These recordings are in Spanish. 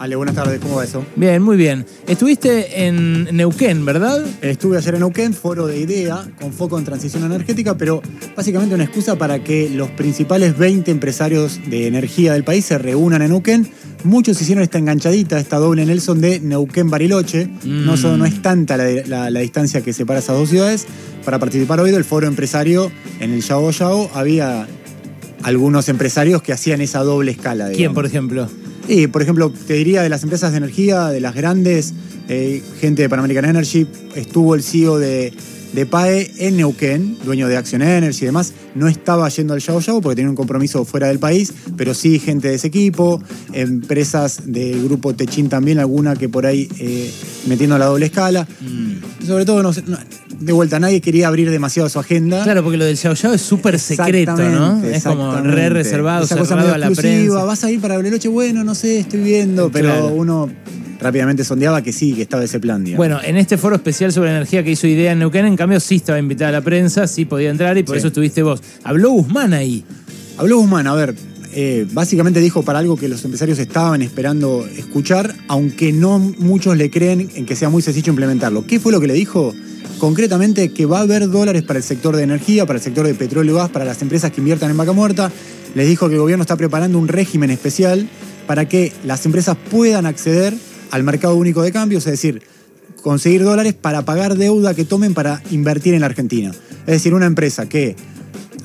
Ale, buenas tardes, ¿cómo va eso? Bien, muy bien. Estuviste en Neuquén, ¿verdad? Estuve ayer en Neuquén, foro de IDEA, con foco en transición energética, pero básicamente una excusa para que los principales 20 empresarios de energía del país se reúnan en Neuquén. Muchos hicieron esta enganchadita, esta doble Nelson de Neuquén-Bariloche. No, no es tanta la, la- la distancia que separa esas dos ciudades. Para participar hoy del foro empresario en el Yao Yao había algunos empresarios que hacían esa doble escala. ¿Quién, por ejemplo? Y, por ejemplo, te diría de las empresas de energía, de las grandes, eh, gente de Pan American Energy, estuvo el CEO de, de PAE en Neuquén, dueño de Action Energy y demás. No estaba yendo al Yao Yao porque tenía un compromiso fuera del país, pero sí gente de ese equipo, empresas del grupo Techin también, alguna que por ahí eh, metiendo la doble escala. Mm. Sobre todo, no no- de vuelta, nadie quería abrir demasiado su agenda. Claro, porque lo del Xiao Xiao es súper secreto, ¿no? Es como re reservado, Esa cosa cerrado medio a la prensa. Vas a ir para Bariloche, bueno, no sé, estoy viendo, pero Claro. uno rápidamente sondeaba que sí, que estaba ese plan, digamos. Bueno, en este foro especial sobre energía que hizo Idea en Neuquén, en cambio sí estaba invitada la prensa, sí podía entrar y por Sí. eso estuviste vos. Habló Guzmán ahí. Habló Guzmán, a ver, eh, básicamente dijo para algo que los empresarios estaban esperando escuchar, aunque no muchos le creen en que sea muy sencillo implementarlo. ¿Qué fue lo que le dijo? Concretamente que va a haber dólares para el sector de energía, para el sector de petróleo y gas, para las empresas que inviertan en vaca muerta. Les dijo que el gobierno está preparando un régimen especial para que las empresas puedan acceder al mercado único de cambios, es decir, conseguir dólares para pagar deuda que tomen para invertir en la Argentina. Es decir, una empresa que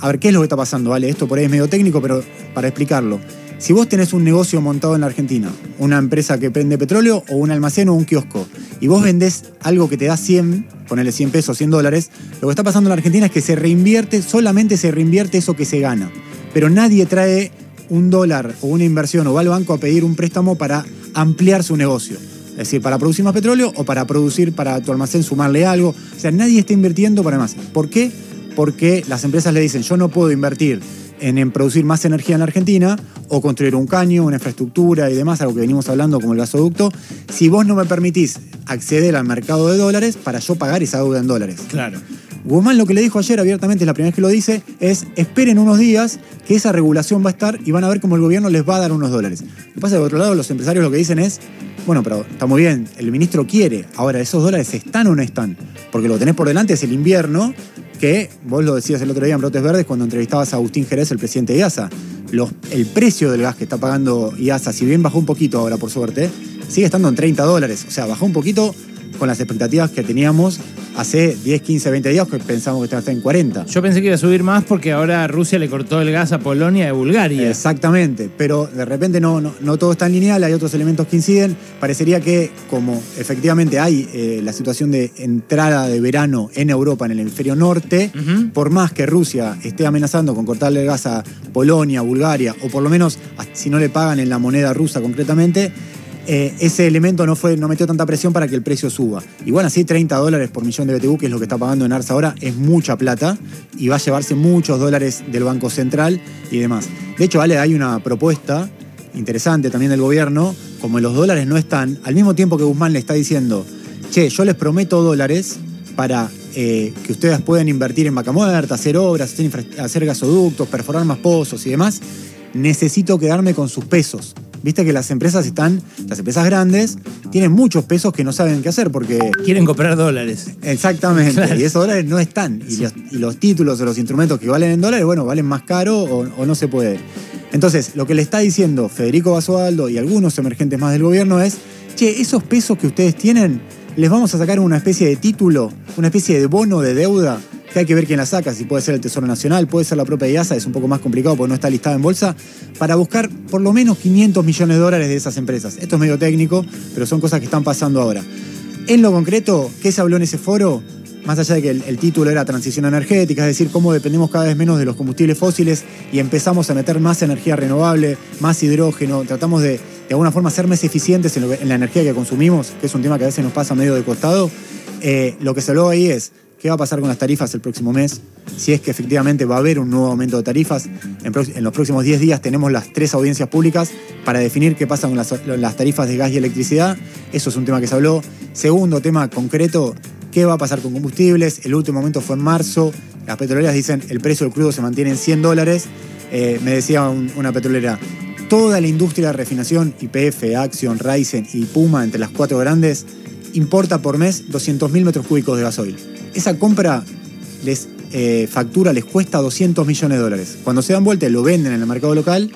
a ver, ¿qué es lo que está pasando? Vale, esto por ahí es medio técnico, pero para explicarlo. Si vos tenés un negocio montado en la Argentina, una empresa que prende petróleo o un almacén o un kiosco, y vos vendés algo que te da 100, ponele 100 pesos, 100 dólares, lo que está pasando en la Argentina es que se reinvierte, solamente se reinvierte eso que se gana. Pero nadie trae un dólar o una inversión o va al banco a pedir un préstamo para ampliar su negocio. Es decir, para producir más petróleo o para producir para tu almacén sumarle algo. O sea, nadie está invirtiendo para más. ¿Por qué? Porque las empresas le dicen, yo no puedo invertir en, en producir más energía en la Argentina o construir un caño, una infraestructura y demás, algo que venimos hablando como el gasoducto, si vos no me permitís acceder al mercado de dólares para yo pagar esa deuda en dólares. Claro. Guzmán lo que le dijo ayer abiertamente, es la primera vez que lo dice, es esperen unos días que esa regulación va a estar y van a ver cómo el gobierno les va a dar unos dólares. Lo que pasa es que de otro lado los empresarios lo que dicen es, bueno, pero está muy bien, el ministro quiere, ahora esos dólares están o no están, porque lo que tenés por delante es el invierno, que vos lo decías el otro día en Brotes Verdes cuando entrevistabas a Agustín Jerez, el presidente de IASA. El precio del gas que está pagando IASA, si bien bajó un poquito ahora por suerte, sigue estando en 30 dólares. O sea, bajó un poquito con las expectativas que teníamos hace 10, 15, 20 días, que pensábamos que estaba hasta en 40. Yo pensé que iba a subir más porque ahora Rusia le cortó el gas a Polonia y Bulgaria. Exactamente, pero de repente no, no, no todo es tan lineal, hay otros elementos que inciden. Parecería que como efectivamente hay eh, la situación de entrada de verano en Europa, en el hemisferio norte, por más que Rusia esté amenazando con cortarle el gas a Polonia, Bulgaria, o por lo menos a- si no le pagan en la moneda rusa concretamente, eh, ese elemento no, fue, no metió tanta presión para que el precio suba. Igual así 30 dólares por millón de BTU, que es lo que está pagando en Arsa ahora, es mucha plata y va a llevarse muchos dólares del Banco Central y demás. De hecho, Ale, hay una propuesta interesante también del gobierno, como los dólares no están, al mismo tiempo que Guzmán le está diciendo, che, yo les prometo dólares para eh, que ustedes puedan invertir en vaca muerta, hacer obras, hacer, hacer gasoductos, perforar más pozos y demás, necesito quedarme con sus pesos. Viste que las empresas están, las empresas grandes, tienen muchos pesos que no saben qué hacer porque Quieren comprar dólares. Exactamente, Claro. y esos dólares no están. Y los, y los títulos o los instrumentos que valen en dólares, bueno, valen más caro o, o no se puede. Entonces, lo que le está diciendo Federico Basualdo y algunos emergentes más del gobierno es, che, esos pesos que ustedes tienen, les vamos a sacar una especie de título, una especie de bono de deuda, que hay que ver quién la saca, si puede ser el Tesoro Nacional, puede ser la propia IASA, es un poco más complicado porque no está listada en bolsa, para buscar por lo menos 500 millones de dólares de esas empresas. Esto es medio técnico, pero son cosas que están pasando ahora. En lo concreto, ¿qué se habló en ese foro? Más allá de que el, título era transición energética, es decir, cómo dependemos cada vez menos de los combustibles fósiles y empezamos a meter más energía renovable, más hidrógeno, tratamos de de alguna forma ser más eficientes en la energía que consumimos, que es un tema que a veces nos pasa medio de costado. Eh, lo que se habló ahí es qué va a pasar con las tarifas el próximo mes, si es que efectivamente va a haber un nuevo aumento de tarifas. En, los próximos 10 días tenemos las tres audiencias públicas para definir qué pasa con las, tarifas de gas y electricidad. Eso es un tema que se habló. Segundo tema concreto, qué va a pasar con combustibles. El último aumento fue en marzo. Las petroleras dicen el precio del crudo se mantiene en 100 dólares. Eh, me decía un- una petrolera, toda la industria de refinación, IPF, Action, Ryzen y Puma, entre las cuatro grandes, importa por mes 200.000 metros cúbicos de gasoil. Esa compra les eh, factura, les cuesta 200 millones de dólares. Cuando se dan vuelta y lo venden en el mercado local,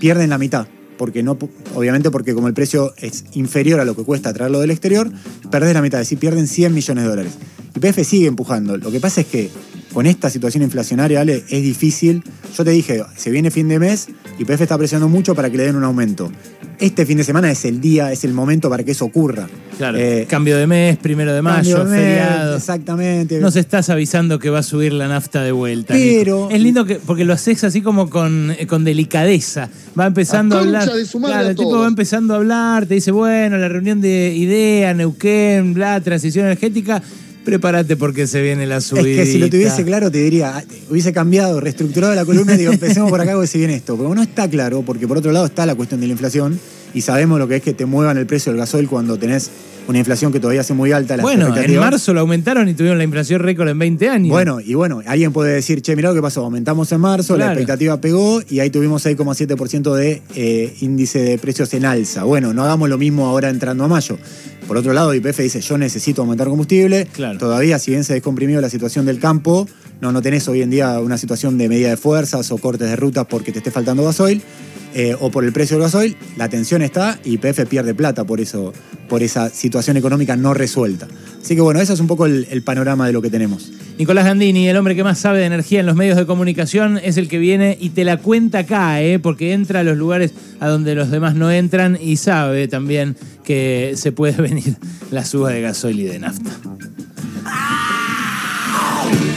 pierden la mitad. Porque no, obviamente porque como el precio es inferior a lo que cuesta traerlo del exterior, perdés la mitad, es decir, pierden 100 millones de dólares. YPF sigue empujando. Lo que pasa es que con esta situación inflacionaria, Ale, es difícil. Yo te dije, se viene fin de mes, YPF está presionando mucho para que le den un aumento este fin de semana es el día, es el momento para que eso ocurra. Claro. Eh, cambio de mes, primero de mayo, feriado. Exactamente. Nos estás avisando que va a subir la nafta de vuelta. Pero. Es lindo que, porque lo haces así como con, eh, con delicadeza. Va empezando a, hablar. claro, el tipo va empezando a hablar, te dice, bueno, la reunión de idea, Neuquén, bla, transición energética prepárate porque se viene la subida. Es que si lo tuviese claro te diría, hubiese cambiado, reestructurado la columna y digo, empecemos por acá porque se viene esto. Pero no está claro, porque por otro lado está la cuestión de la inflación y sabemos lo que es que te muevan el precio del gasoil cuando tenés una inflación que todavía hace muy alta. bueno, en marzo lo aumentaron y tuvieron la inflación récord en 20 años. Bueno, y bueno, alguien puede decir, che, mirá lo que pasó, aumentamos en marzo, la expectativa pegó y ahí tuvimos 6,7% de eh, índice de precios en alza. Bueno, no hagamos lo mismo ahora entrando a mayo. Por otro lado, IPF dice, yo necesito aumentar combustible. Todavía, si bien se ha descomprimido la situación del campo, no, no tenés hoy en día una situación de medida de fuerzas o cortes de rutas porque te esté faltando gasoil. Eh, o por el precio del gasoil, la tensión está y IPF pierde plata por, eso, por esa situación económica no resuelta. Así que bueno, eso es un poco el, el panorama de lo que tenemos. Nicolás Gandini, el hombre que más sabe de energía en los medios de comunicación, es el que viene y te la cuenta acá, ¿eh? porque entra a los lugares a donde los demás no entran y sabe también que se puede venir la suba de gasoil y de nafta.